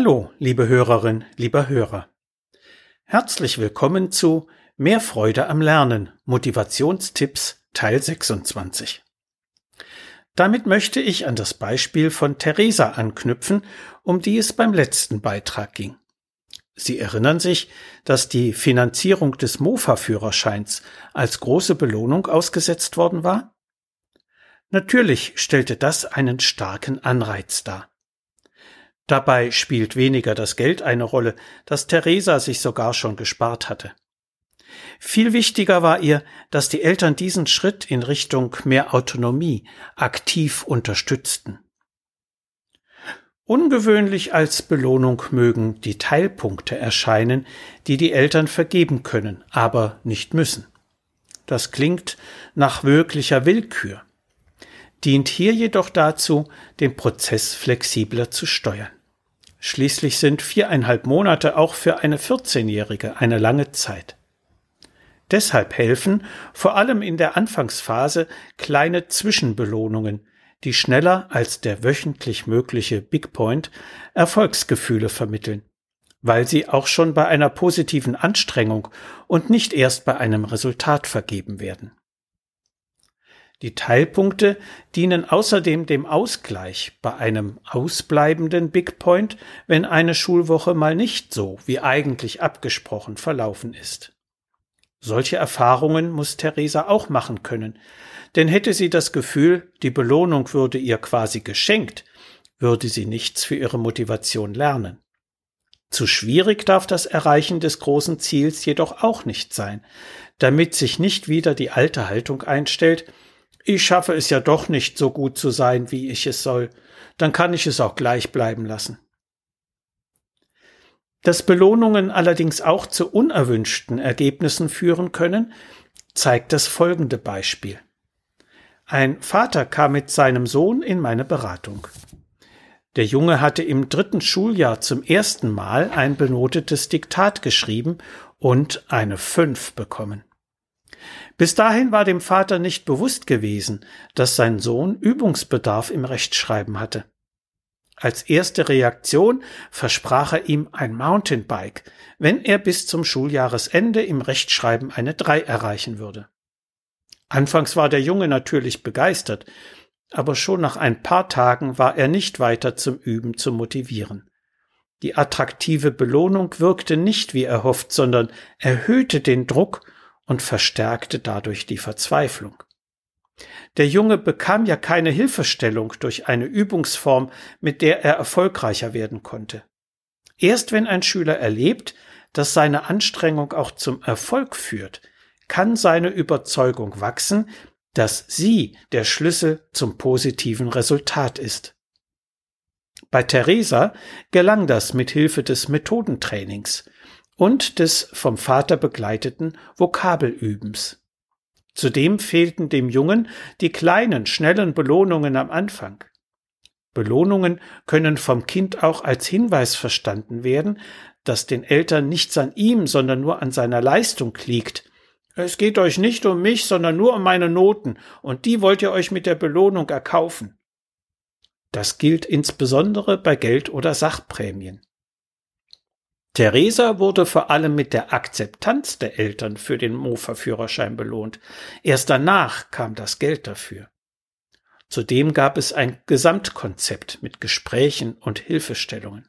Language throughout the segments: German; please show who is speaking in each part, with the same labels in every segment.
Speaker 1: Hallo, liebe Hörerin, lieber Hörer. Herzlich willkommen zu Mehr Freude am Lernen, Motivationstipps Teil 26. Damit möchte ich an das Beispiel von Theresa anknüpfen, um die es beim letzten Beitrag ging. Sie erinnern sich, dass die Finanzierung des Mofa-Führerscheins als große Belohnung ausgesetzt worden war? Natürlich stellte das einen starken Anreiz dar. Dabei spielt weniger das Geld eine Rolle, das Theresa sich sogar schon gespart hatte. Viel wichtiger war ihr, dass die Eltern diesen Schritt in Richtung mehr Autonomie aktiv unterstützten. Ungewöhnlich als Belohnung mögen die Teilpunkte erscheinen, die die Eltern vergeben können, aber nicht müssen. Das klingt nach wirklicher Willkür, dient hier jedoch dazu, den Prozess flexibler zu steuern. Schließlich sind viereinhalb Monate auch für eine 14-Jährige eine lange Zeit. Deshalb helfen, vor allem in der Anfangsphase, kleine Zwischenbelohnungen, die schneller als der wöchentlich mögliche Big Point Erfolgsgefühle vermitteln, weil sie auch schon bei einer positiven Anstrengung und nicht erst bei einem Resultat vergeben werden. Die Teilpunkte dienen außerdem dem Ausgleich bei einem ausbleibenden Big Point, wenn eine Schulwoche mal nicht so wie eigentlich abgesprochen verlaufen ist. Solche Erfahrungen muss Theresa auch machen können, denn hätte sie das Gefühl, die Belohnung würde ihr quasi geschenkt, würde sie nichts für ihre Motivation lernen. Zu schwierig darf das Erreichen des großen Ziels jedoch auch nicht sein, damit sich nicht wieder die alte Haltung einstellt, ich schaffe es ja doch nicht so gut zu sein, wie ich es soll, dann kann ich es auch gleich bleiben lassen. Dass Belohnungen allerdings auch zu unerwünschten Ergebnissen führen können, zeigt das folgende Beispiel. Ein Vater kam mit seinem Sohn in meine Beratung. Der Junge hatte im dritten Schuljahr zum ersten Mal ein benotetes Diktat geschrieben und eine Fünf bekommen. Bis dahin war dem Vater nicht bewusst gewesen, dass sein Sohn Übungsbedarf im Rechtschreiben hatte. Als erste Reaktion versprach er ihm ein Mountainbike, wenn er bis zum Schuljahresende im Rechtschreiben eine Drei erreichen würde. Anfangs war der Junge natürlich begeistert, aber schon nach ein paar Tagen war er nicht weiter zum Üben zu motivieren. Die attraktive Belohnung wirkte nicht wie erhofft, sondern erhöhte den Druck und verstärkte dadurch die Verzweiflung. Der Junge bekam ja keine Hilfestellung durch eine Übungsform, mit der er erfolgreicher werden konnte. Erst wenn ein Schüler erlebt, dass seine Anstrengung auch zum Erfolg führt, kann seine Überzeugung wachsen, dass sie der Schlüssel zum positiven Resultat ist. Bei Theresa gelang das mit Hilfe des Methodentrainings, und des vom Vater begleiteten Vokabelübens. Zudem fehlten dem Jungen die kleinen, schnellen Belohnungen am Anfang. Belohnungen können vom Kind auch als Hinweis verstanden werden, dass den Eltern nichts an ihm, sondern nur an seiner Leistung liegt. Es geht euch nicht um mich, sondern nur um meine Noten, und die wollt ihr euch mit der Belohnung erkaufen. Das gilt insbesondere bei Geld- oder Sachprämien. Theresa wurde vor allem mit der Akzeptanz der Eltern für den Mofa-Führerschein belohnt. Erst danach kam das Geld dafür. Zudem gab es ein Gesamtkonzept mit Gesprächen und Hilfestellungen.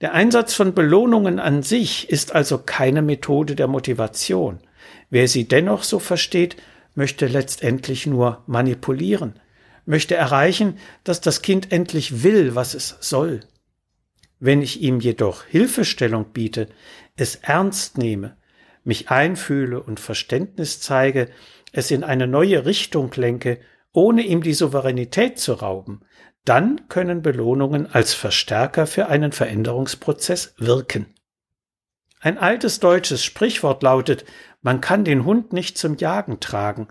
Speaker 1: Der Einsatz von Belohnungen an sich ist also keine Methode der Motivation. Wer sie dennoch so versteht, möchte letztendlich nur manipulieren, möchte erreichen, dass das Kind endlich will, was es soll. Wenn ich ihm jedoch Hilfestellung biete, es ernst nehme, mich einfühle und Verständnis zeige, es in eine neue Richtung lenke, ohne ihm die Souveränität zu rauben, dann können Belohnungen als Verstärker für einen Veränderungsprozess wirken. Ein altes deutsches Sprichwort lautet, man kann den Hund nicht zum Jagen tragen,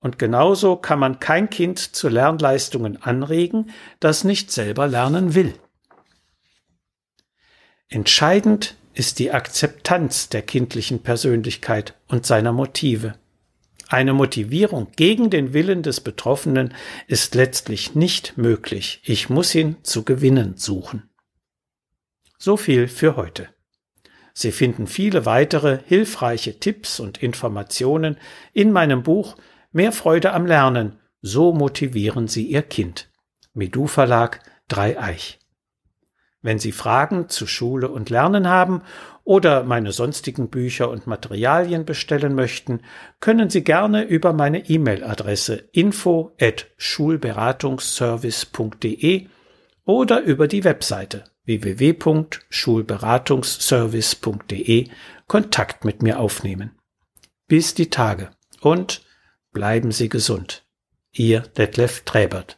Speaker 1: und genauso kann man kein Kind zu Lernleistungen anregen, das nicht selber lernen will. Entscheidend ist die Akzeptanz der kindlichen Persönlichkeit und seiner Motive. Eine Motivierung gegen den Willen des Betroffenen ist letztlich nicht möglich. Ich muss ihn zu gewinnen suchen. So viel für heute. Sie finden viele weitere hilfreiche Tipps und Informationen in meinem Buch Mehr Freude am Lernen. So motivieren Sie Ihr Kind. Medu Verlag Dreieich. Wenn Sie Fragen zu Schule und Lernen haben oder meine sonstigen Bücher und Materialien bestellen möchten, können Sie gerne über meine E-Mail-Adresse info at schulberatungsservice.de oder über die Webseite www.schulberatungsservice.de Kontakt mit mir aufnehmen. Bis die Tage und bleiben Sie gesund. Ihr Detlef Träbert.